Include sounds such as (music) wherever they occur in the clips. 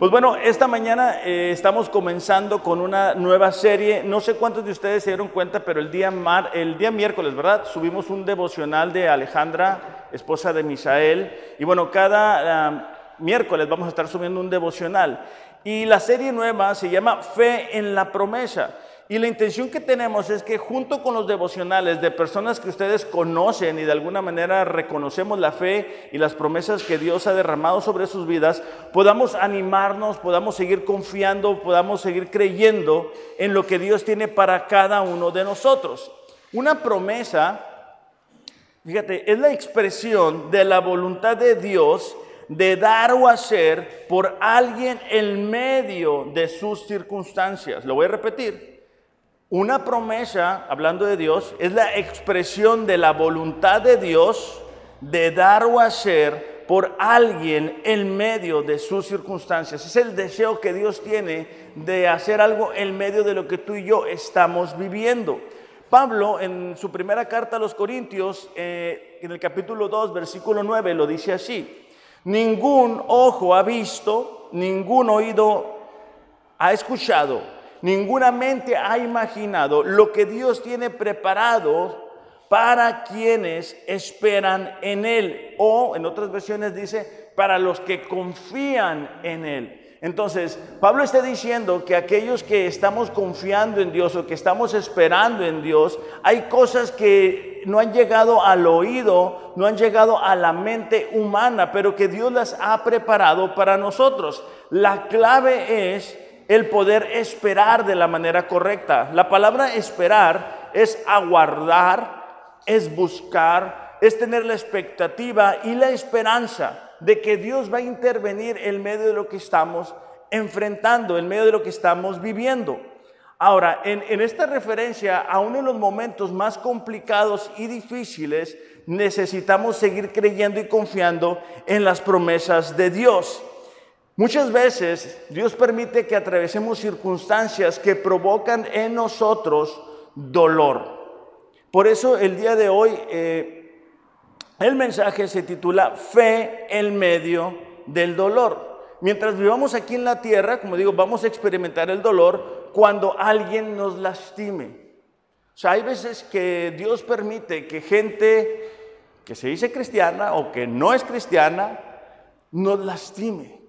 Pues bueno, esta mañana eh, estamos comenzando con una nueva serie. No sé cuántos de ustedes se dieron cuenta, pero el día, mar, el día miércoles, ¿verdad? Subimos un devocional de Alejandra, esposa de Misael. Y bueno, cada miércoles vamos a estar subiendo un devocional. Y la serie nueva se llama Fe en la promesa. Y la intención que tenemos es que junto con los devocionales de personas que ustedes conocen y de alguna manera reconocemos la fe y las promesas que Dios ha derramado sobre sus vidas, podamos animarnos, podamos seguir confiando, podamos seguir creyendo en lo que Dios tiene para cada uno de nosotros. Una promesa, fíjate, es la expresión de la voluntad de Dios de dar o hacer por alguien en medio de sus circunstancias. Lo voy a repetir. Una promesa, hablando de Dios, es la expresión de la voluntad de Dios de dar o hacer por alguien en medio de sus circunstancias. Es el deseo que Dios tiene de hacer algo en medio de lo que tú y yo estamos viviendo. Pablo en su primera carta a los Corintios, eh, en el capítulo 2, versículo 9, lo dice así. Ningún ojo ha visto, ningún oído ha escuchado ninguna mente ha imaginado lo que Dios tiene preparado para quienes esperan en Él. O en otras versiones dice, para los que confían en Él. Entonces, Pablo está diciendo que aquellos que estamos confiando en Dios o que estamos esperando en Dios, hay cosas que no han llegado al oído, no han llegado a la mente humana, pero que Dios las ha preparado para nosotros. La clave es el poder esperar de la manera correcta. La palabra esperar es aguardar, es buscar, es tener la expectativa y la esperanza de que Dios va a intervenir en medio de lo que estamos enfrentando, en medio de lo que estamos viviendo. Ahora, en, esta referencia, aún en los momentos más complicados y difíciles, necesitamos seguir creyendo y confiando en las promesas de Dios. Muchas veces Dios permite que atravesemos circunstancias que provocan en nosotros dolor. Por eso el día de hoy eh, el mensaje se titula Fe en medio del dolor. Mientras vivamos aquí en la tierra, como digo, vamos a experimentar el dolor cuando alguien nos lastime. O sea, hay veces que Dios permite que gente que se dice cristiana o que no es cristiana nos lastime.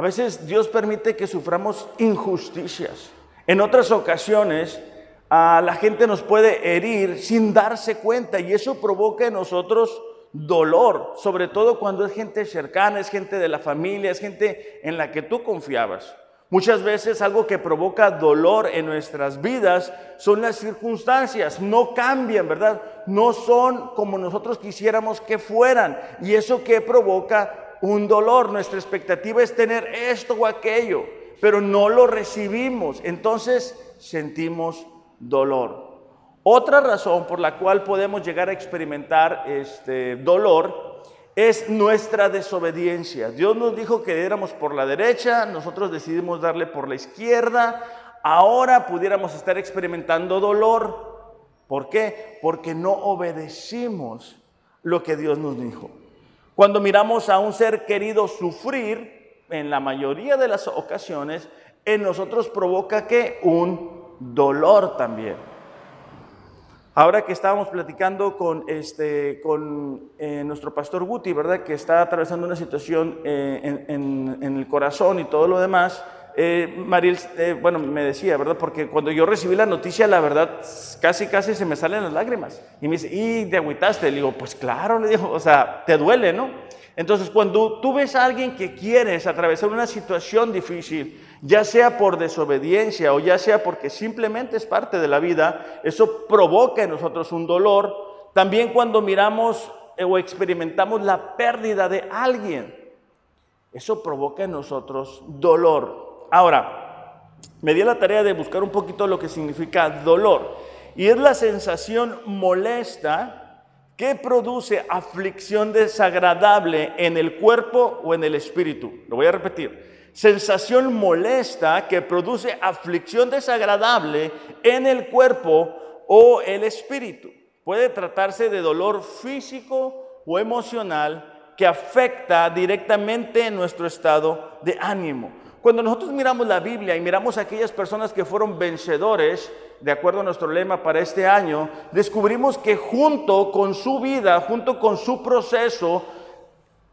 A veces Dios permite que suframos injusticias. En otras ocasiones, a la gente nos puede herir sin darse cuenta y eso provoca en nosotros dolor, sobre todo cuando es gente cercana, es gente de la familia, es gente en la que tú confiabas. Muchas veces algo que provoca dolor en nuestras vidas son las circunstancias, no cambian, ¿verdad? No son como nosotros quisiéramos que fueran. Y eso que provoca un dolor, nuestra expectativa es tener esto o aquello, pero no lo recibimos, entonces sentimos dolor. Otra razón por la cual podemos llegar a experimentar este dolor es nuestra desobediencia. Dios nos dijo que éramos por la derecha, nosotros decidimos darle por la izquierda, ahora pudiéramos estar experimentando dolor. ¿Por qué? Porque no obedecimos lo que Dios nos dijo. Cuando miramos a un ser querido sufrir, en la mayoría de las ocasiones, en nosotros provoca que un dolor también. Ahora que estábamos platicando con, este, con eh, nuestro pastor Guti, ¿verdad? Que está atravesando una situación eh, en, en, el corazón y todo lo demás, eh, Mariel, eh, bueno, me decía, ¿verdad? Porque cuando yo recibí la noticia, la verdad, casi, casi se me salen las lágrimas. Y me dice, ¿y te agüitaste? Le digo, pues claro, le digo, o sea, te duele, ¿no? Entonces, cuando tú ves a alguien que quieres atravesar una situación difícil, ya sea por desobediencia o ya sea porque simplemente es parte de la vida, eso provoca en nosotros un dolor. También cuando miramos eh, o experimentamos la pérdida de alguien, eso provoca en nosotros dolor. Ahora, me di la tarea de buscar un poquito lo que significa dolor. Y es la sensación molesta que produce aflicción desagradable en el cuerpo o en el espíritu. Lo voy a repetir. Sensación molesta que produce aflicción desagradable en el cuerpo o el espíritu. Puede tratarse de dolor físico o emocional que afecta directamente nuestro estado de ánimo. Cuando nosotros miramos la Biblia y miramos a aquellas personas que fueron vencedores, de acuerdo a nuestro lema para este año, descubrimos que junto con su vida, junto con su proceso,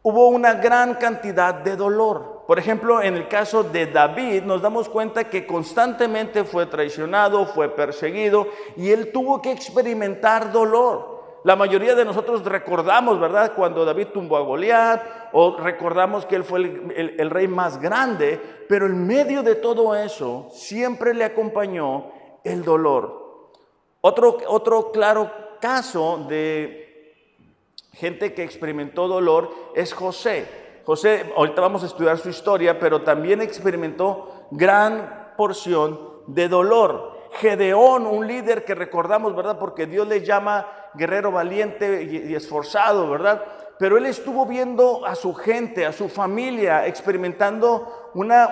hubo una gran cantidad de dolor. Por ejemplo, en el caso de David, nos damos cuenta que constantemente fue traicionado, fue perseguido y él tuvo que experimentar dolor. La mayoría de nosotros recordamos, ¿verdad?, cuando David tumbó a Goliat, o recordamos que él fue el, rey más grande, pero en medio de todo eso siempre le acompañó el dolor. Otro, otro claro caso de gente que experimentó dolor es José. José, ahorita vamos a estudiar su historia, pero también experimentó gran porción de dolor. Gedeón, un líder que recordamos, ¿verdad? Porque Dios le llama guerrero valiente y, esforzado, ¿verdad? pero él estuvo viendo a su gente, a su familia, experimentando una,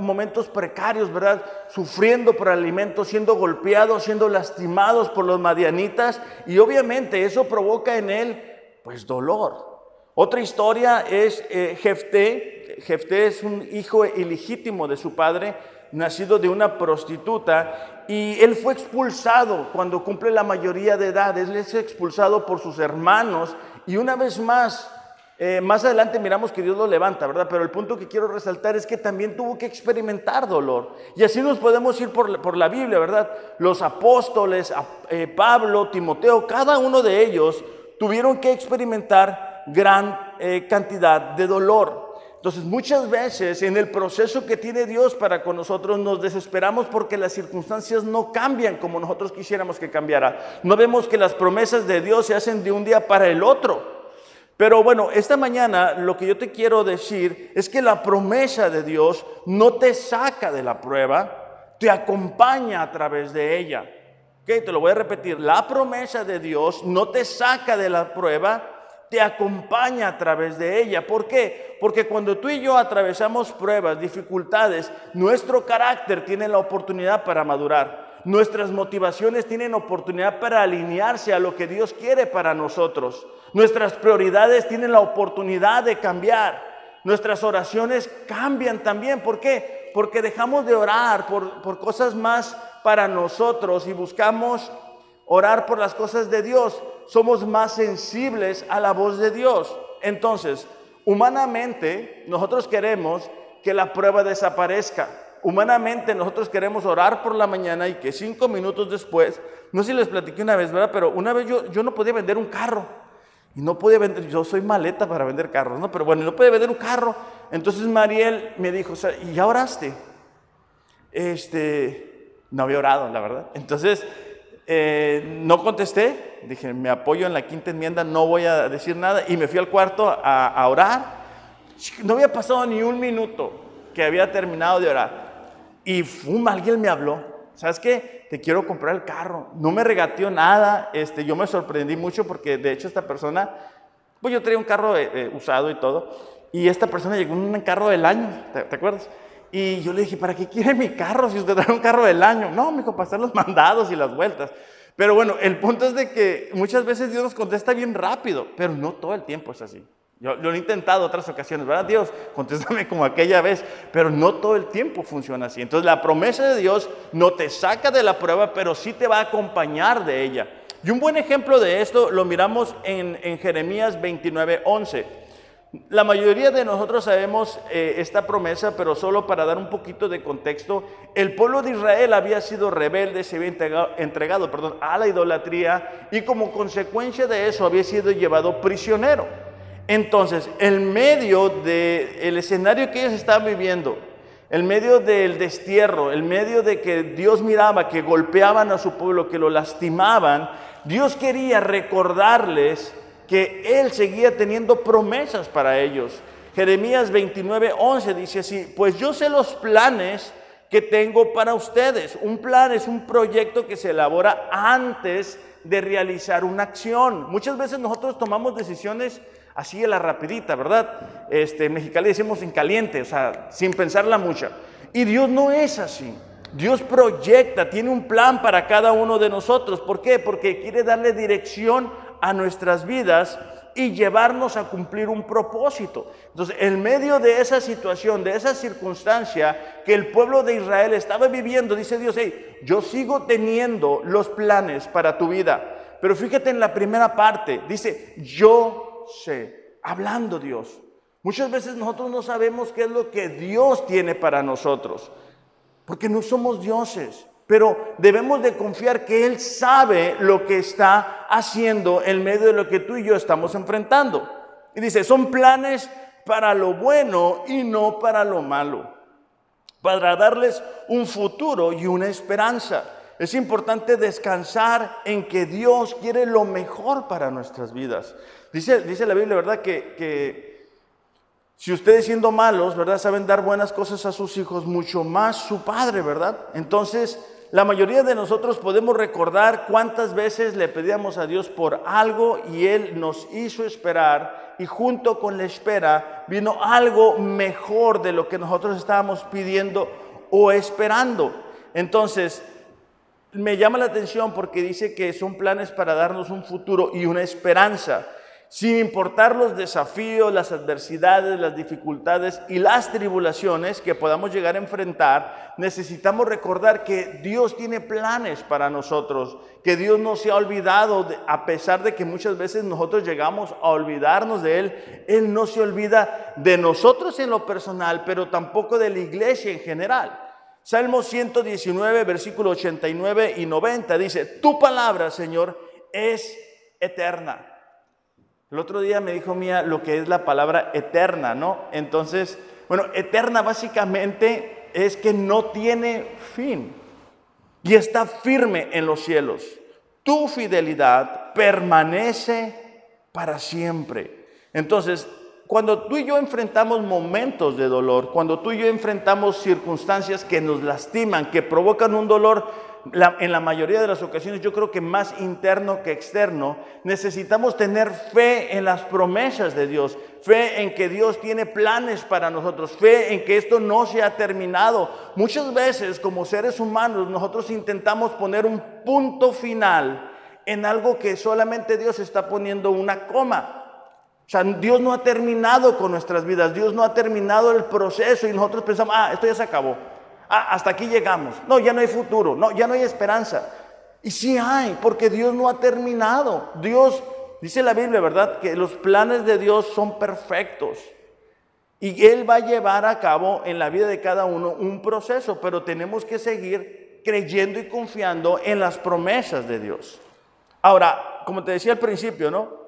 momentos precarios, ¿verdad? Sufriendo por alimentos, siendo golpeados, siendo lastimados por los madianitas, y obviamente eso provoca en él, pues, dolor. Otra historia es eh, Jefté. Jefté es un hijo ilegítimo de su padre, nacido de una prostituta, y él fue expulsado cuando cumple la mayoría de edad. Él es expulsado por sus hermanos y una vez más, eh, más adelante miramos que Dios lo levanta, ¿verdad? Pero el punto que quiero resaltar es que también tuvo que experimentar dolor. Y así nos podemos ir por, la Biblia, ¿verdad? Los apóstoles, eh, Pablo, Timoteo, cada uno de ellos tuvieron que experimentar gran eh, cantidad de dolor. Entonces muchas veces en el proceso que tiene Dios para con nosotros nos desesperamos porque las circunstancias no cambian como nosotros quisiéramos que cambiara. No vemos que las promesas de Dios se hacen de un día para el otro. Pero bueno, esta mañana lo que yo te quiero decir es que la promesa de Dios no te saca de la prueba, te acompaña a través de ella. ¿Ok? Te lo voy a repetir. La promesa de Dios no te saca de la prueba, te acompaña a través de ella. ¿Por qué? Porque cuando tú y yo atravesamos pruebas, dificultades, nuestro carácter tiene la oportunidad para madurar. Nuestras motivaciones tienen oportunidad para alinearse a lo que Dios quiere para nosotros. Nuestras prioridades tienen la oportunidad de cambiar. Nuestras oraciones cambian también. ¿Por qué? Porque dejamos de orar por, por cosas más para nosotros y buscamos orar por las cosas de Dios, somos más sensibles a la voz de Dios. Entonces, humanamente, nosotros queremos que la prueba desaparezca. Humanamente nosotros queremos orar por la mañana y que cinco minutos después, no sé si les platiqué una vez, ¿verdad? Pero una vez yo, yo no podía vender un carro. Y no podía vender, yo soy maleta para vender carros, ¿no? Pero bueno, no podía vender un carro. Entonces Mariel me dijo, ¿y ya oraste? Este, no había orado, la verdad. Entonces, eh, no contesté, dije, me apoyo en la quinta enmienda, no voy a decir nada, y me fui al cuarto a, orar. No había pasado ni un minuto que había terminado de orar. Y fum, alguien me habló, ¿sabes qué? Te quiero comprar el carro. No me regateó nada, este, yo me sorprendí mucho porque de hecho esta persona, pues yo traía un carro eh, eh, usado y todo, y esta persona llegó en un carro del año, ¿te acuerdas? Y yo le dije, ¿para qué quiere mi carro si usted trae un carro del año? No, me dijo, para hacer los (laughs) mandados y las vueltas. Pero bueno, el punto es de que muchas veces Dios nos contesta bien rápido, pero no todo el tiempo es así. Yo, lo he intentado otras ocasiones, ¿verdad? Dios, contéstame como aquella vez, pero no todo el tiempo funciona así. Entonces la promesa de Dios no te saca de la prueba, pero sí te va a acompañar de ella. Y un buen ejemplo de esto lo miramos en, en Jeremías 29, 11. La mayoría de nosotros sabemos eh, esta promesa, pero solo para dar un poquito de contexto, el pueblo de Israel había sido rebelde, se había entregado, a la idolatría y como consecuencia de eso había sido llevado prisionero. Entonces, en medio del escenario que ellos estaban viviendo, en medio del destierro, en medio de que Dios miraba que golpeaban a su pueblo, que lo lastimaban, Dios quería recordarles que Él seguía teniendo promesas para ellos. Jeremías 29, 11 dice así, pues yo sé los planes que tengo para ustedes. Un plan es un proyecto que se elabora antes de realizar una acción. Muchas veces nosotros tomamos decisiones así a la rapidita, ¿verdad? Este, en Mexicali decimos en caliente, o sea, sin pensarla mucho. Y Dios no es así. Dios proyecta, tiene un plan para cada uno de nosotros. ¿Por qué? Porque quiere darle dirección a nuestras vidas y llevarnos a cumplir un propósito. Entonces, en medio de esa situación, de esa circunstancia que el pueblo de Israel estaba viviendo, dice Dios, hey, yo sigo teniendo los planes para tu vida. Pero fíjate en la primera parte, dice, yo sé, hablando Dios. Muchas veces nosotros no sabemos qué es lo que Dios tiene para nosotros, porque no somos dioses. Pero debemos de confiar que Él sabe lo que está haciendo en medio de lo que tú y yo estamos enfrentando. Y dice, son planes para lo bueno y no para lo malo, para darles un futuro y una esperanza. Es importante descansar en que Dios quiere lo mejor para nuestras vidas. Dice, dice la Biblia, ¿verdad? Que, que si ustedes siendo malos, ¿verdad? Saben dar buenas cosas a sus hijos, mucho más su Padre, ¿verdad? Entonces, la mayoría de nosotros podemos recordar cuántas veces le pedíamos a Dios por algo y Él nos hizo esperar y junto con la espera vino algo mejor de lo que nosotros estábamos pidiendo o esperando. Entonces, me llama la atención porque dice que son planes para darnos un futuro y una esperanza sin importar los desafíos, las adversidades, las dificultades y las tribulaciones que podamos llegar a enfrentar, necesitamos recordar que Dios tiene planes para nosotros, que Dios no se ha olvidado, a pesar de que muchas veces nosotros llegamos a olvidarnos de Él, Él no se olvida de nosotros en lo personal, pero tampoco de la iglesia en general. Salmo 119, versículo 89 y 90 dice, tu palabra, Señor, es eterna el otro día me dijo Mía lo que es la palabra eterna, ¿no? Entonces, bueno, eterna básicamente es que no tiene fin y está firme en los cielos. Tu fidelidad permanece para siempre. Entonces, cuando tú y yo enfrentamos momentos de dolor, cuando tú y yo enfrentamos circunstancias que nos lastiman, que provocan un dolor, en la mayoría de las ocasiones, yo creo que más interno que externo, necesitamos tener fe en las promesas de Dios, fe en que Dios tiene planes para nosotros, fe en que esto no se ha terminado. Muchas veces como seres humanos nosotros intentamos poner un punto final en algo que solamente Dios está poniendo una coma. Sea, Dios no ha terminado con nuestras vidas, Dios no ha terminado el proceso y nosotros pensamos, ah, esto ya se acabó ah, hasta aquí llegamos. No, ya no hay futuro, no, ya no hay esperanza. Y sí hay, porque Dios no ha terminado. Dios, dice la Biblia, ¿verdad? Que los planes de Dios son perfectos. Y Él va a llevar a cabo en la vida de cada uno un proceso, pero tenemos que seguir creyendo y confiando en las promesas de Dios. Ahora, como te decía al principio, ¿no?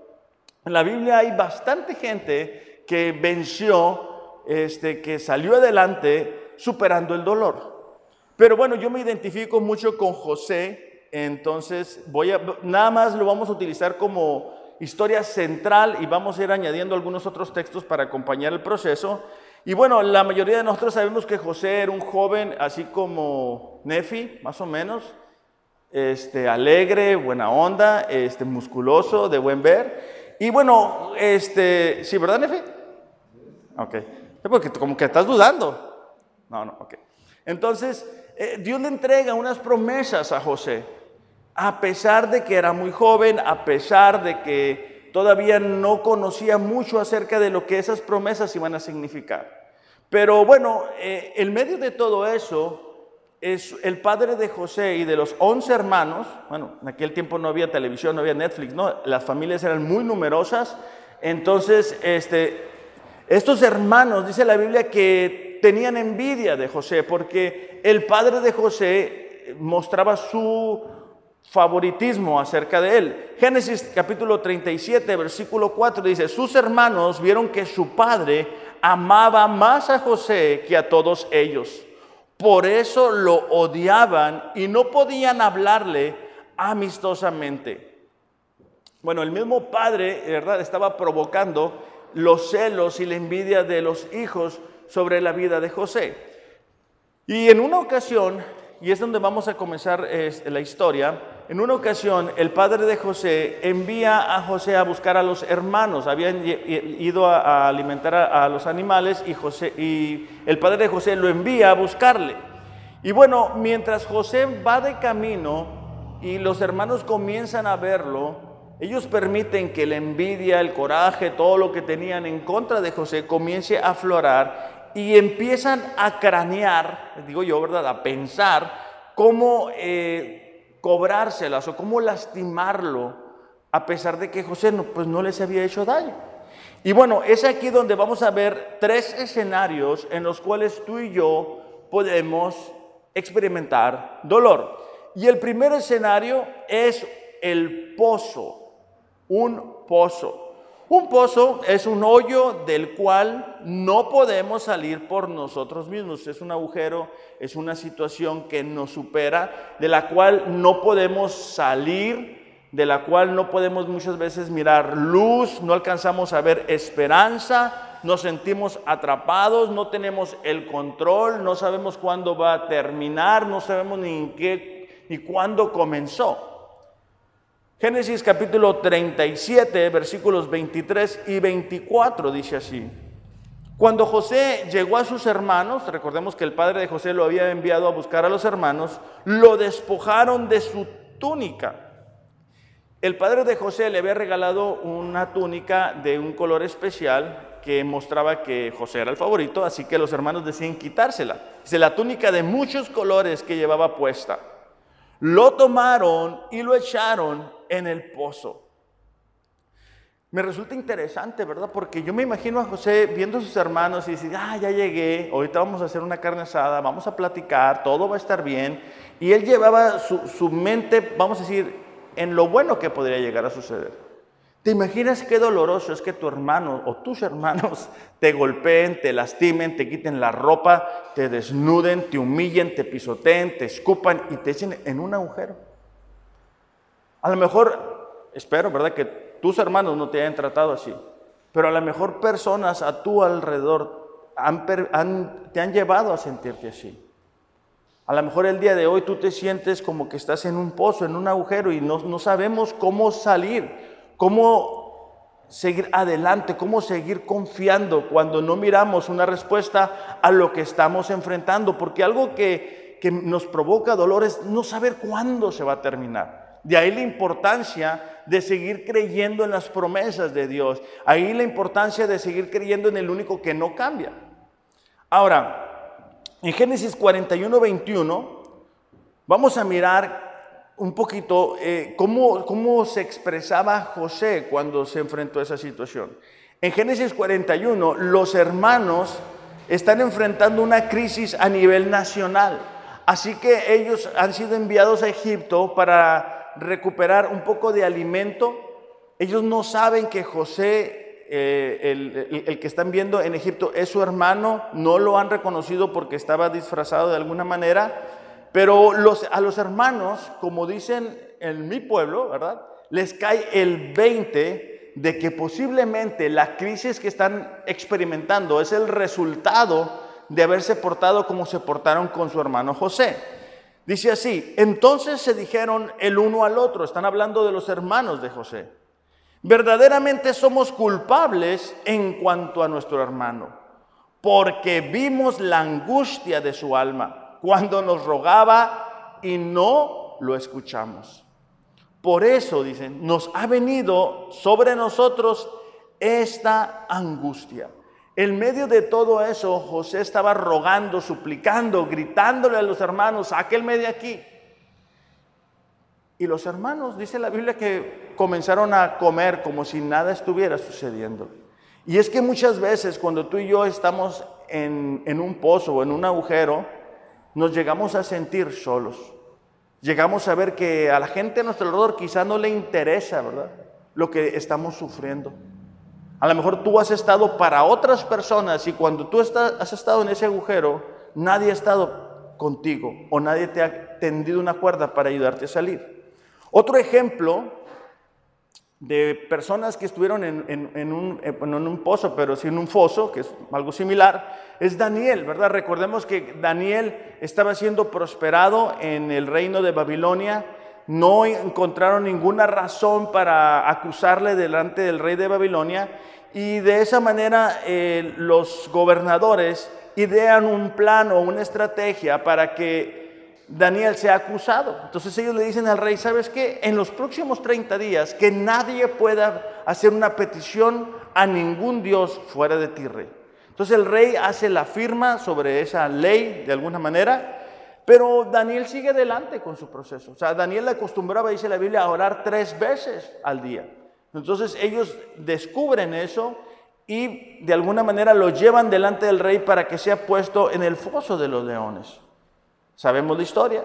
En la Biblia hay bastante gente que venció, este, que salió adelante superando el dolor. Pero bueno, yo me identifico mucho con José, entonces voy a, nada más lo vamos a utilizar como historia central y vamos a ir añadiendo algunos otros textos para acompañar el proceso. Y bueno, la mayoría de nosotros sabemos que José era un joven así como Nefi, más o menos, este, alegre, buena onda, este, musculoso, de buen ver. Y bueno, este, ¿sí, verdad, Nefi? Ok. Porque como que estás dudando. No, no, ok. Entonces, eh, Dios le entrega unas promesas a José, a pesar de que era muy joven, a pesar de que todavía no conocía mucho acerca de lo que esas promesas iban a significar. Pero bueno, eh, en medio de todo eso, es el padre de José y de los once hermanos, bueno, en aquel tiempo no había televisión, no había Netflix, no, las familias eran muy numerosas, entonces, este, estos hermanos, dice la Biblia, que tenían envidia de José porque el padre de José mostraba su favoritismo acerca de él. Génesis capítulo 37, versículo 4 dice, sus hermanos vieron que su padre amaba más a José que a todos ellos. Por eso lo odiaban y no podían hablarle amistosamente. Bueno, el mismo padre, ¿verdad? Estaba provocando los celos y la envidia de los hijos sobre la vida de José. Y en una ocasión, y es donde vamos a comenzar la historia, en una ocasión el padre de José envía a José a buscar a los hermanos, habían ido a, alimentar a, los animales y, José, el padre de José lo envía a buscarle. Y bueno, mientras José va de camino y los hermanos comienzan a verlo, ellos permiten que la envidia, el coraje, todo lo que tenían en contra de José comience a aflorar y empiezan a cranear, digo yo, ¿verdad? A pensar cómo eh, cobrárselas o cómo lastimarlo, a pesar de que José no, pues no les había hecho daño. Y bueno, es aquí donde vamos a ver tres escenarios en los cuales tú y yo podemos experimentar dolor. Y el primer escenario es el pozo un pozo. Un pozo es un hoyo del cual no podemos salir por nosotros mismos. Es un agujero, es una situación que nos supera, de la cual no podemos salir, de la cual no podemos muchas veces mirar luz, no alcanzamos a ver esperanza, nos sentimos atrapados, no tenemos el control, no sabemos cuándo va a terminar, no sabemos ni en qué ni cuándo comenzó. Génesis capítulo 37, versículos 23 y 24 dice así. Cuando José llegó a sus hermanos, recordemos que el padre de José lo había enviado a buscar a los hermanos, lo despojaron de su túnica. El padre de José le había regalado una túnica de un color especial que mostraba que José era el favorito, así que los hermanos decían quitársela. Dice la túnica de muchos colores que llevaba puesta. Lo tomaron y lo echaron en el pozo. Me resulta interesante, ¿verdad? Porque yo me imagino a José viendo a sus hermanos y dice, ah, ya llegué, ahorita vamos a hacer una carne asada, vamos a platicar, todo va a estar bien. Y él llevaba su, su mente, vamos a decir, en lo bueno que podría llegar a suceder. ¿Te imaginas qué doloroso es que tu hermano o tus hermanos (laughs) te golpeen, te lastimen, te quiten la ropa, te desnuden, te humillen, te pisoteen, te escupan y te echen en un agujero? A lo mejor, espero, ¿verdad? Que tus hermanos no te hayan tratado así, pero a lo mejor personas a tu alrededor te han llevado a sentirte así. A lo mejor el día de hoy tú te sientes como que estás en un pozo, en un agujero y no, no sabemos cómo salir, cómo seguir adelante, cómo seguir confiando cuando no miramos una respuesta a lo que estamos enfrentando, porque algo que, que nos provoca dolor es no saber cuándo se va a terminar. De ahí la importancia de seguir creyendo en las promesas de Dios. Ahí la importancia de seguir creyendo en el único que no cambia. Ahora, en Génesis 41, 21, vamos a mirar un poquito eh, cómo, cómo se expresaba José cuando se enfrentó a esa situación. En Génesis 41, los hermanos están enfrentando una crisis a nivel nacional. Así que ellos han sido enviados a Egipto para recuperar un poco de alimento. Ellos no saben que José, eh, el, que están viendo en Egipto, es su hermano, no lo han reconocido porque estaba disfrazado de alguna manera, pero a los hermanos, como dicen en mi pueblo, ¿verdad? Les cae el 20 de que posiblemente la crisis que están experimentando es el resultado de haberse portado como se portaron con su hermano José. Dice así, entonces se dijeron el uno al otro, están hablando de los hermanos de José, verdaderamente somos culpables en cuanto a nuestro hermano, porque vimos la angustia de su alma cuando nos rogaba y no lo escuchamos. Por eso, dicen, nos ha venido sobre nosotros esta angustia. En medio de todo eso, José estaba rogando, suplicando, gritándole a los hermanos, sáquenme de aquí. Y los hermanos, dice la Biblia, que comenzaron a comer como si nada estuviera sucediendo. Y es que muchas veces cuando tú y yo estamos en, en un pozo o en un agujero, nos llegamos a sentir solos. Llegamos a ver que a la gente a nuestro alrededor quizá no le interesa, ¿verdad? Lo que estamos sufriendo. A lo mejor tú has estado para otras personas y cuando tú has estado en ese agujero, nadie ha estado contigo o nadie te ha tendido una cuerda para ayudarte a salir. Otro ejemplo de personas que estuvieron en, un, en, un, pozo, pero sin un foso, que es algo similar, es Daniel, ¿verdad? Recordemos que Daniel estaba siendo prosperado en el reino de Babilonia, no encontraron ninguna razón para acusarle delante del rey de Babilonia y de esa manera eh, los gobernadores idean un plan o una estrategia para que Daniel se ha acusado. Entonces ellos le dicen al rey, ¿sabes qué? En los próximos 30 días que nadie pueda hacer una petición a ningún Dios fuera de ti, rey. Entonces el rey hace la firma sobre esa ley de alguna manera, pero Daniel sigue adelante con su proceso. O sea, Daniel le acostumbraba, dice la Biblia, a orar tres veces al día. Entonces ellos descubren eso y de alguna manera lo llevan delante del rey para que sea puesto en el foso de los leones. Sabemos la historia.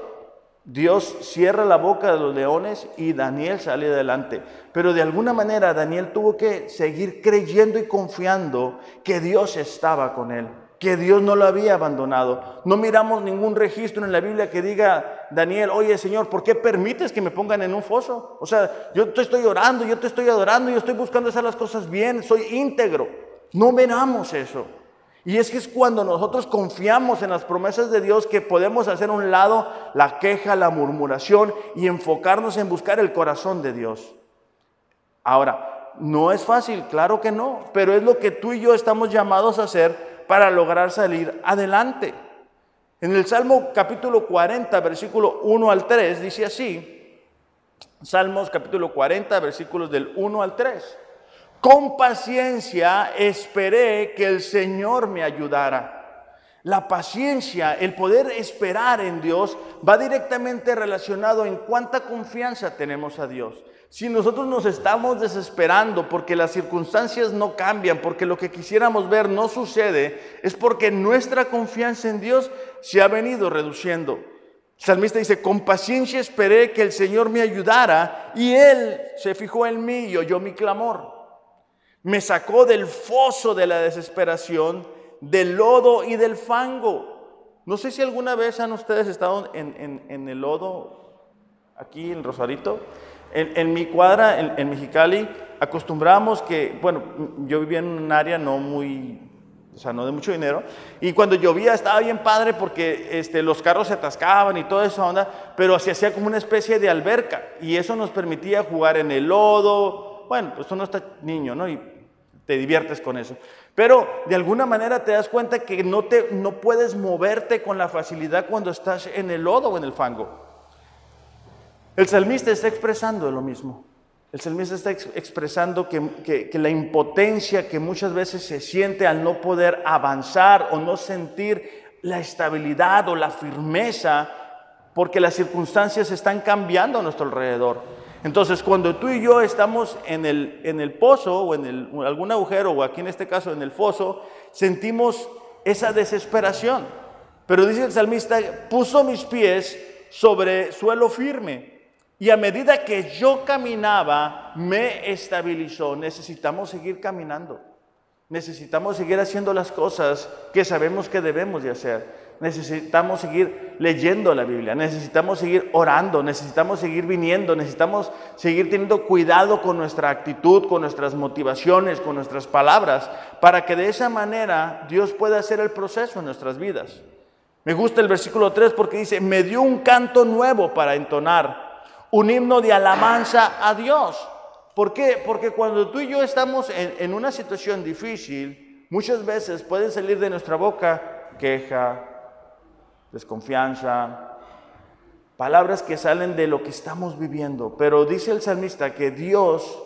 Dios cierra la boca de los leones y Daniel sale adelante. Pero de alguna manera Daniel tuvo que seguir creyendo y confiando que Dios estaba con él, que Dios no lo había abandonado. No miramos ningún registro en la Biblia que diga, Daniel, oye Señor, ¿por qué permites que me pongan en un foso? O sea, yo te estoy orando, yo te estoy adorando, yo estoy buscando hacer las cosas bien, soy íntegro. No miramos eso. Y es que es cuando nosotros confiamos en las promesas de Dios que podemos hacer a un lado la queja, la murmuración y enfocarnos en buscar el corazón de Dios. Ahora, no es fácil, claro que no, pero es lo que tú y yo estamos llamados a hacer para lograr salir adelante. En el Salmo capítulo 40, versículo 1 al 3, dice así, Salmos capítulo 40, versículos del 1 al 3. Con paciencia esperé que el Señor me ayudara. La paciencia, el poder esperar en Dios, va directamente relacionado en cuánta confianza tenemos a Dios. Si nosotros nos estamos desesperando porque las circunstancias no cambian, porque lo que quisiéramos ver no sucede, es porque nuestra confianza en Dios se ha venido reduciendo. Salmista dice, con paciencia esperé que el Señor me ayudara y Él se fijó en mí y oyó mi clamor. Me sacó del foso de la desesperación, del lodo y del fango. No sé si alguna vez han ustedes estado en, el lodo, aquí en Rosarito. En, mi cuadra, en, Mexicali, acostumbramos que, bueno, yo vivía en un área no muy, o sea, no de mucho dinero, y cuando llovía estaba bien padre porque este, los carros se atascaban y toda esa onda, pero se hacía como una especie de alberca, y eso nos permitía jugar en el lodo, bueno, pues no está niño, ¿no? Y te diviertes con eso. Pero de alguna manera te das cuenta que no, te, no puedes moverte con la facilidad cuando estás en el lodo o en el fango. El salmista está expresando lo mismo. El salmista está expresando que, que, la impotencia que muchas veces se siente al no poder avanzar o no sentir la estabilidad o la firmeza porque las circunstancias están cambiando a nuestro alrededor. Entonces, cuando tú y yo estamos en el, en el pozo o en algún agujero, o aquí en este caso en el foso, sentimos esa desesperación. Pero dice el salmista, puso mis pies sobre suelo firme. Y a medida que yo caminaba, me estabilizó. Necesitamos seguir caminando. Necesitamos seguir haciendo las cosas que sabemos que debemos de hacer necesitamos seguir leyendo la Biblia, necesitamos seguir orando, necesitamos seguir viniendo, necesitamos seguir teniendo cuidado con nuestra actitud, con nuestras motivaciones, con nuestras palabras, para que de esa manera Dios pueda hacer el proceso en nuestras vidas. Me gusta el versículo 3 porque dice, me dio un canto nuevo para entonar, un himno de alabanza a Dios. ¿Por qué? Porque cuando tú y yo estamos en, en una situación difícil, muchas veces pueden salir de nuestra boca queja, desconfianza, palabras que salen de lo que estamos viviendo. Pero dice el salmista que Dios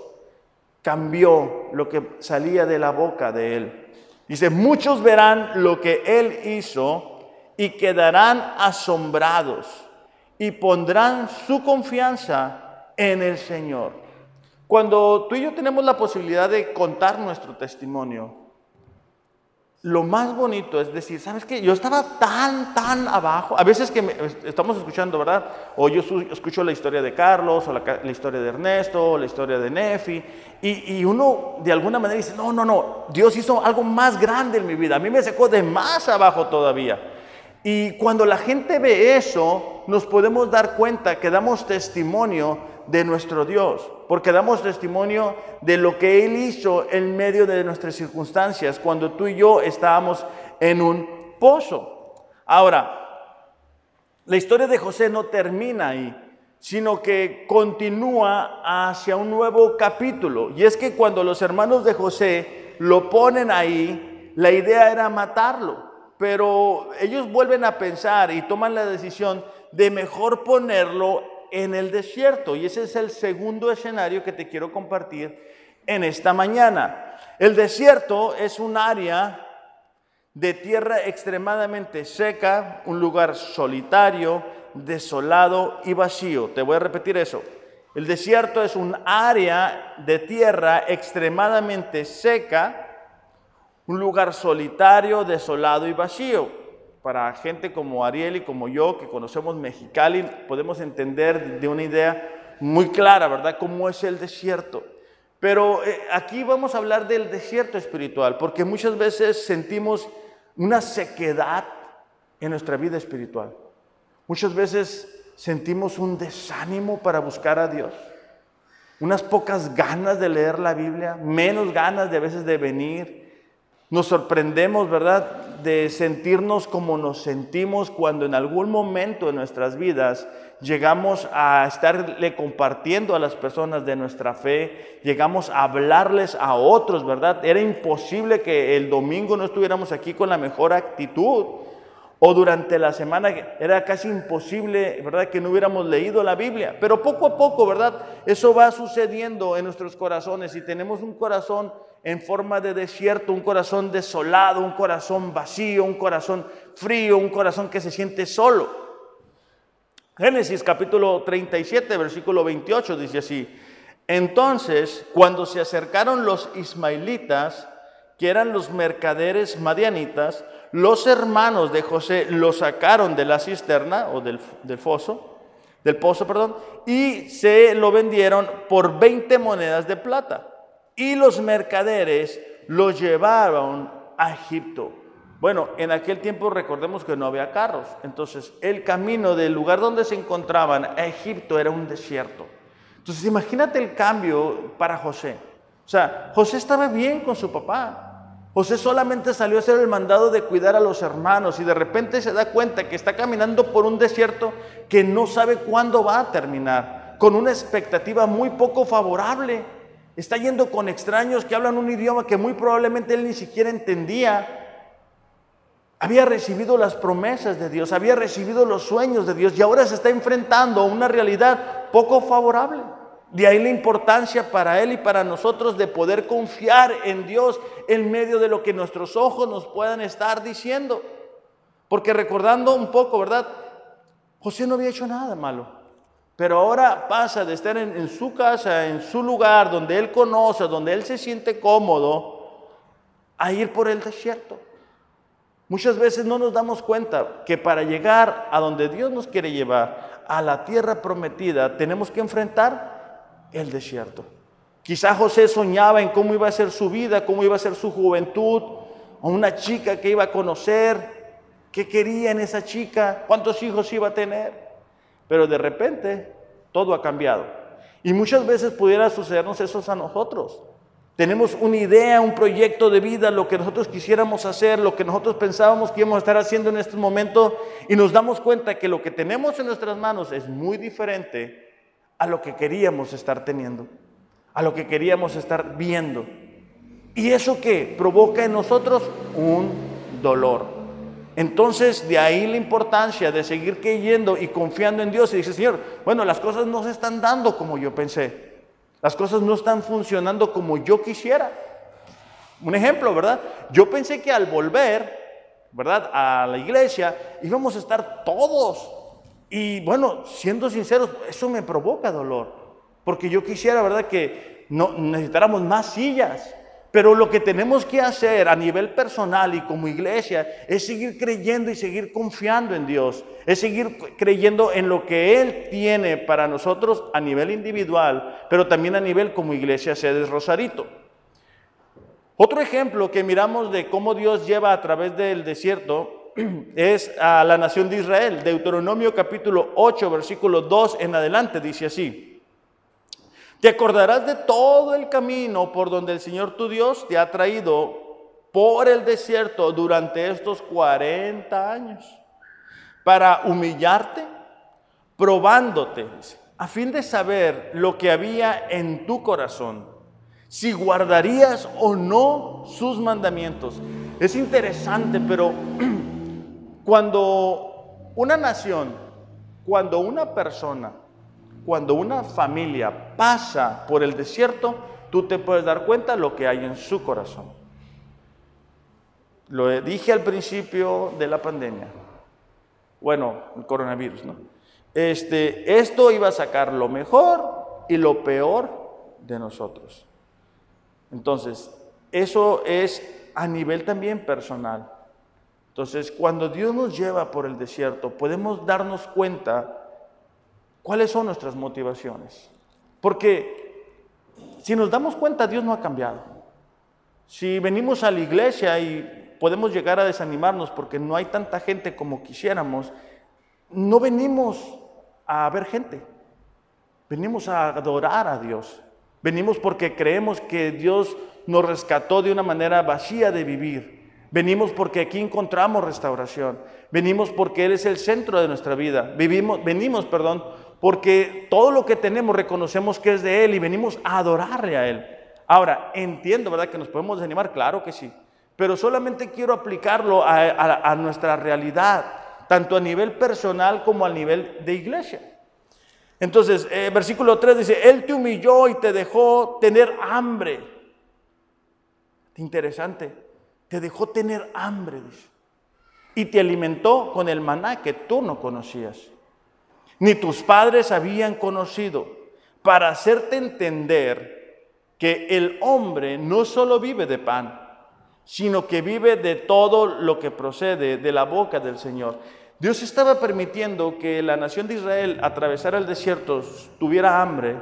cambió lo que salía de la boca de él. Dice, muchos verán lo que él hizo y quedarán asombrados y pondrán su confianza en el Señor. Cuando tú y yo tenemos la posibilidad de contar nuestro testimonio, lo más bonito es decir, ¿sabes qué? Yo estaba tan, tan abajo. A veces que estamos escuchando, ¿verdad? O yo escucho la historia de Carlos, o la, historia de Ernesto, o la historia de Nefi, y, y, uno de alguna manera dice, no, no, no, Dios hizo algo más grande en mi vida. A mí me sacó de más abajo todavía. Y cuando la gente ve eso, nos podemos dar cuenta que damos testimonio de nuestro Dios, porque damos testimonio de lo que Él hizo en medio de nuestras circunstancias, cuando tú y yo estábamos en un pozo. Ahora, la historia de José no termina ahí, sino que continúa hacia un nuevo capítulo. Y es que cuando los hermanos de José lo ponen ahí, la idea era matarlo, pero ellos vuelven a pensar y toman la decisión de mejor ponerlo en el desierto. Y ese es el segundo escenario que te quiero compartir en esta mañana. El desierto es un área de tierra extremadamente seca, un lugar solitario, desolado y vacío. Te voy a repetir eso. El desierto es un área de tierra extremadamente seca, un lugar solitario, desolado y vacío. Para gente como Ariel y como yo, que conocemos Mexicali, podemos entender de una idea muy clara, ¿verdad?, cómo es el desierto. Pero eh, aquí vamos a hablar del desierto espiritual, porque muchas veces sentimos una sequedad en nuestra vida espiritual. Muchas veces sentimos un desánimo para buscar a Dios, unas pocas ganas de leer la Biblia, menos ganas de veces de venir. Nos sorprendemos, ¿verdad?, de sentirnos como nos sentimos cuando en algún momento de nuestras vidas llegamos a estarle compartiendo a las personas de nuestra fe, llegamos a hablarles a otros, ¿verdad? Era imposible que el domingo no estuviéramos aquí con la mejor actitud. O durante la semana era casi imposible, ¿verdad?, que no hubiéramos leído la Biblia. Pero poco a poco, ¿verdad?, eso va sucediendo en nuestros corazones y tenemos un corazón en forma de desierto, un corazón desolado, un corazón vacío, un corazón frío, un corazón que se siente solo. Génesis capítulo 37, versículo 28 dice así, entonces cuando se acercaron los ismaelitas, que eran los mercaderes madianitas, los hermanos de José lo sacaron de la cisterna o del, foso, del pozo, perdón, y se lo vendieron por 20 monedas de plata. Y los mercaderes lo llevaron a Egipto. Bueno, en aquel tiempo recordemos que no había carros, entonces el camino del lugar donde se encontraban a Egipto era un desierto. Entonces imagínate el cambio para José. O sea, José estaba bien con su papá, José solamente salió a hacer el mandado de cuidar a los hermanos y de repente se da cuenta que está caminando por un desierto que no sabe cuándo va a terminar, con una expectativa muy poco favorable. Está yendo con extraños que hablan un idioma que muy probablemente él ni siquiera entendía. Había recibido las promesas de Dios, había recibido los sueños de Dios y ahora se está enfrentando a una realidad poco favorable. De ahí la importancia para Él y para nosotros de poder confiar en Dios en medio de lo que nuestros ojos nos puedan estar diciendo. Porque recordando un poco, ¿verdad? José no había hecho nada malo. Pero ahora pasa de estar en, su casa, en su lugar, donde Él conoce, donde Él se siente cómodo, a ir por el desierto. Muchas veces no nos damos cuenta que para llegar a donde Dios nos quiere llevar, a la tierra prometida, tenemos que enfrentar el desierto. Quizá José soñaba en cómo iba a ser su vida, cómo iba a ser su juventud, o una chica que iba a conocer, qué quería en esa chica, cuántos hijos iba a tener. Pero de repente todo ha cambiado. Y muchas veces pudiera sucedernos eso a nosotros. Tenemos una idea, un proyecto de vida, lo que nosotros quisiéramos hacer, lo que nosotros pensábamos que íbamos a estar haciendo en este momento, y nos damos cuenta que lo que tenemos en nuestras manos es muy diferente a lo que queríamos estar teniendo, a lo que queríamos estar viendo. ¿Y eso qué? Provoca en nosotros un dolor. Entonces, de ahí la importancia de seguir creyendo y confiando en Dios. Y dice, Señor, bueno, las cosas no se están dando como yo pensé. Las cosas no están funcionando como yo quisiera. Un ejemplo, ¿verdad? Yo pensé que al volver, ¿verdad? A la iglesia íbamos a estar todos y bueno, siendo sinceros, eso me provoca dolor, porque yo quisiera, ¿verdad?, que no, necesitáramos más sillas. Pero lo que tenemos que hacer a nivel personal y como iglesia es seguir creyendo y seguir confiando en Dios, es seguir creyendo en lo que Él tiene para nosotros a nivel individual, pero también a nivel como iglesia Sedes Rosarito. Otro ejemplo que miramos de cómo Dios lleva a través del desierto (clears throat) es a la nación de Israel. Deuteronomio capítulo 8, versículo 2 en adelante dice así. Te acordarás de todo el camino por donde el Señor tu Dios te ha traído por el desierto durante estos 40 años para humillarte, probándote, a fin de saber lo que había en tu corazón, si guardarías o no sus mandamientos. Es interesante, pero (clears throat) Cuando una nación Cuando una persona, cuando una familia pasa por el desierto, tú te puedes dar cuenta lo que hay en su corazón. Lo dije al principio de la pandemia. Bueno, el coronavirus, ¿no? Este, esto iba a sacar lo mejor y lo peor de nosotros. Entonces, eso es a nivel también personal. Entonces, cuando Dios nos lleva por el desierto, podemos darnos cuenta cuáles son nuestras motivaciones. Porque si nos damos cuenta, Dios no ha cambiado. Si venimos a la iglesia y podemos llegar a desanimarnos porque no hay tanta gente como quisiéramos, no venimos a ver gente. Venimos a adorar a Dios. Venimos porque creemos que Dios nos rescató de una manera vacía de vivir. Venimos porque aquí encontramos restauración. Venimos porque Él es el centro de nuestra vida. Vivimos, venimos, perdón, porque todo lo que tenemos reconocemos que es de Él y venimos a adorarle a Él. Ahora, entiendo, ¿verdad? Que nos podemos desanimar, claro que sí. Pero solamente quiero aplicarlo a, nuestra realidad tanto a nivel personal como a nivel de iglesia. Entonces, eh, versículo 3 dice, Él te humilló y te dejó tener hambre. Interesante, te dejó tener hambre, dice. Y te alimentó con el maná que tú no conocías, ni tus padres habían conocido, para hacerte entender que el hombre no solo vive de pan, sino que vive de todo lo que procede de la boca del Señor. Dios estaba permitiendo que la nación de Israel atravesara el desierto, tuviera hambre,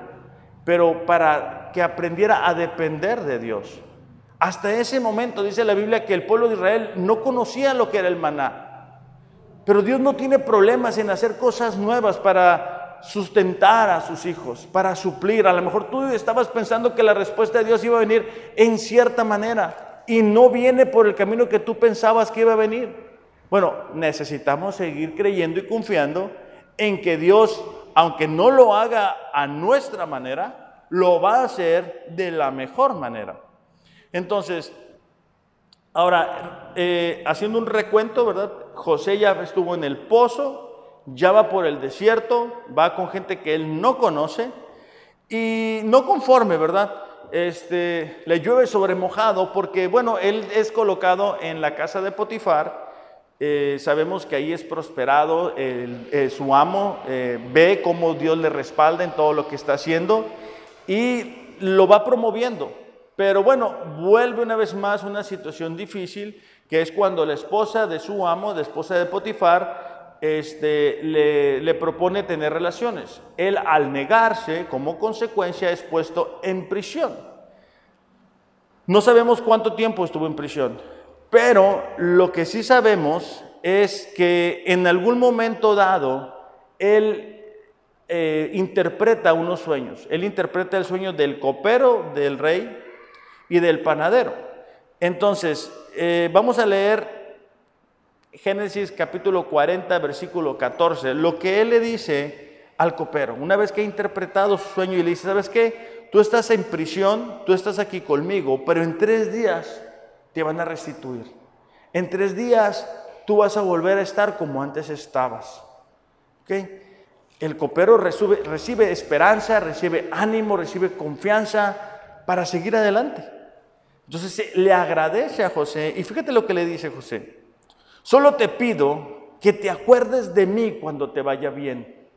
pero para que aprendiera a depender de Dios. Hasta ese momento dice la Biblia que el pueblo de Israel no conocía lo que era el maná. Pero Dios no tiene problemas en hacer cosas nuevas para sustentar a sus hijos, para suplir. A lo mejor tú estabas pensando que la respuesta de Dios iba a venir en cierta manera y no viene por el camino que tú pensabas que iba a venir. Bueno, necesitamos seguir creyendo y confiando en que Dios, aunque no lo haga a nuestra manera, lo va a hacer de la mejor manera. Entonces, ahora, eh, haciendo un recuento, ¿verdad? José ya estuvo en el pozo, ya va por el desierto, va con gente que él no conoce y no conforme, ¿verdad? Este, le llueve sobre mojado porque, bueno, él es colocado en la casa de Potifar eh, sabemos que ahí es prosperado, eh, su amo eh, ve cómo Dios le respalda en todo lo que está haciendo y lo va promoviendo. Pero bueno, vuelve una vez más una situación difícil, que es cuando la esposa de su amo, la esposa de Potifar, este, le, propone tener relaciones. Él al negarse, como consecuencia, es puesto en prisión. No sabemos cuánto tiempo estuvo en prisión. Pero lo que sí sabemos es que en algún momento dado él eh, interpreta unos sueños. Él interpreta el sueño del copero, del rey y del panadero. Entonces, eh, vamos a leer Génesis capítulo 40, versículo 14, lo que él le dice al copero, una vez que ha interpretado su sueño y le dice, ¿sabes qué? Tú estás en prisión, tú estás aquí conmigo, pero en tres días te van a restituir. En tres días tú vas a volver a estar como antes estabas. El copero recibe, recibe esperanza, recibe ánimo, recibe confianza para seguir adelante. Entonces le agradece a José y fíjate lo que le dice José. Solo te pido que te acuerdes de mí cuando te vaya bien.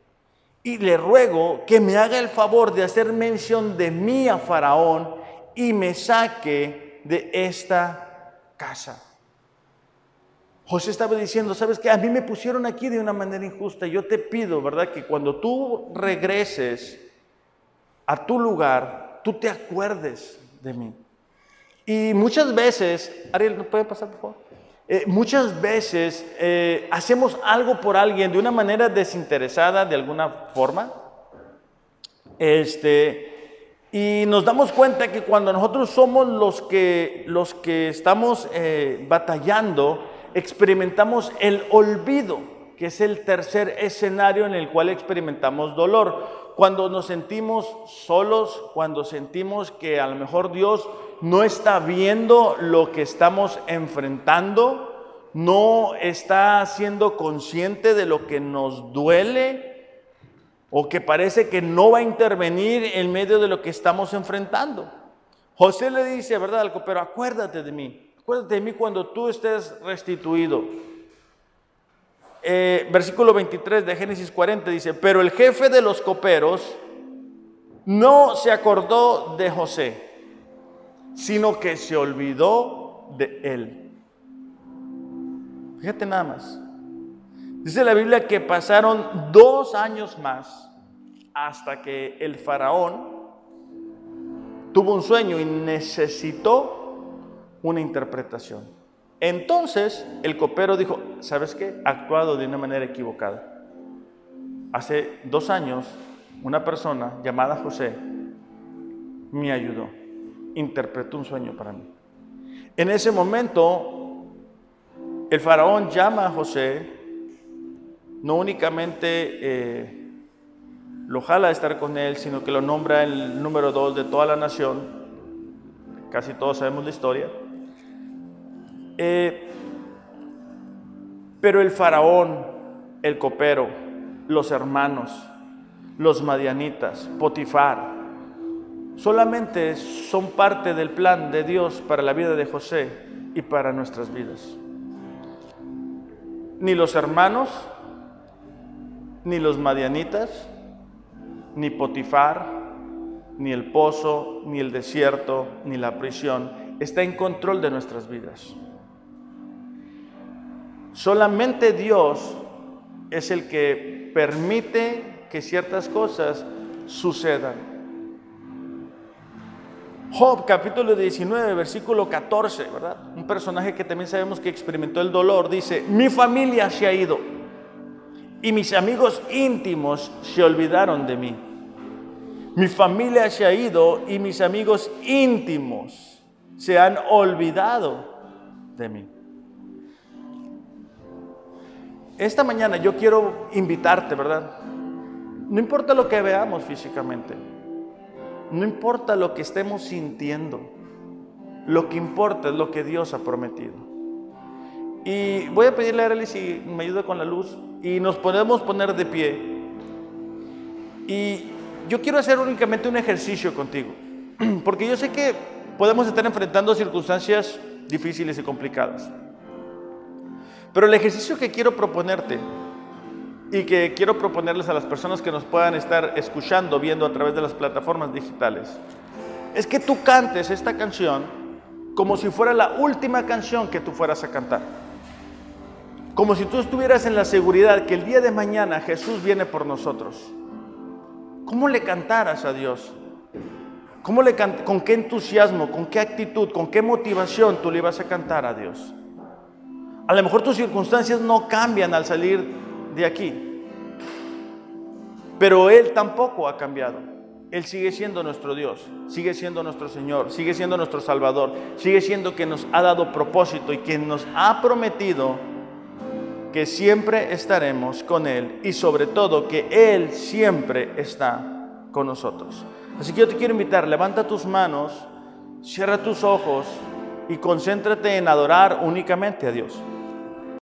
Y le ruego que me haga el favor de hacer mención de mí a Faraón y me saque de esta casa. José estaba diciendo, ¿sabes qué? A mí me pusieron aquí de una manera injusta. Yo te pido, ¿verdad? Que cuando tú regreses a tu lugar, tú te acuerdes de mí. Y muchas veces, Ariel, ¿no puede pasar por favor? Eh, muchas veces eh, hacemos algo por alguien de una manera desinteresada, de alguna forma. Este, y nos damos cuenta que cuando nosotros somos los que, los que estamos eh, batallando, experimentamos el olvido, que es el tercer escenario en el cual experimentamos dolor. Cuando nos sentimos solos, cuando sentimos que a lo mejor Dios no está viendo lo que estamos enfrentando, no está siendo consciente de lo que nos duele, o que parece que no va a intervenir en medio de lo que estamos enfrentando. José le dice, ¿verdad? Al copero, acuérdate de mí, acuérdate de mí cuando tú estés restituido. Eh, versículo 23 de Génesis 40 dice, pero el jefe de los coperos no se acordó de José, sino que se olvidó de él. Fíjate nada más. Dice la Biblia que pasaron dos años más hasta que el faraón tuvo un sueño y necesitó una interpretación. Entonces el copero dijo, ¿sabes qué? Ha actuado de una manera equivocada. Hace dos años una persona llamada José me ayudó, interpretó un sueño para mí. En ese momento el faraón llama a José, no únicamente eh, lo jala a estar con él, sino que lo nombra el número dos de toda la nación. Casi todos sabemos la historia. Eh, pero el faraón, el copero, los hermanos, los madianitas, Potifar, solamente son parte del plan de Dios para la vida de José y para nuestras vidas. Ni los hermanos, ni los madianitas, ni Potifar, ni el pozo, ni el desierto, ni la prisión está en control de nuestras vidas. Solamente Dios es el que permite que ciertas cosas sucedan. Job capítulo 19, versículo 14, ¿verdad? Un personaje que también sabemos que experimentó el dolor, dice, mi familia se ha ido y mis amigos íntimos se olvidaron de mí. Mi familia se ha ido y mis amigos íntimos se han olvidado de mí. Esta mañana yo quiero invitarte, ¿verdad? No importa lo que veamos físicamente, no importa lo que estemos sintiendo, lo que importa es lo que Dios ha prometido. Y voy a pedirle a Arely si me ayuda con la luz y nos podemos poner de pie. Y yo quiero hacer únicamente un ejercicio contigo, (clears throat) porque yo sé que podemos estar enfrentando circunstancias difíciles y complicadas. Pero el ejercicio que quiero proponerte y que quiero proponerles a las personas que nos puedan estar escuchando, viendo a través de las plataformas digitales, es que tú cantes esta canción como si fuera la última canción que tú fueras a cantar. Como si tú estuvieras en la seguridad que el día de mañana Jesús viene por nosotros. ¿Cómo le cantaras a Dios? ¿Cómo le ¿Con qué entusiasmo, con qué actitud, con qué motivación tú le ibas a cantar a Dios? A lo mejor tus circunstancias no cambian al salir de aquí, pero Él tampoco ha cambiado. Él sigue siendo nuestro Dios, sigue siendo nuestro Señor, sigue siendo nuestro Salvador, sigue siendo quien nos ha dado propósito y quien nos ha prometido que siempre estaremos con Él y sobre todo que Él siempre está con nosotros. Así que yo te quiero invitar, levanta tus manos, cierra tus ojos y concéntrate en adorar únicamente a Dios.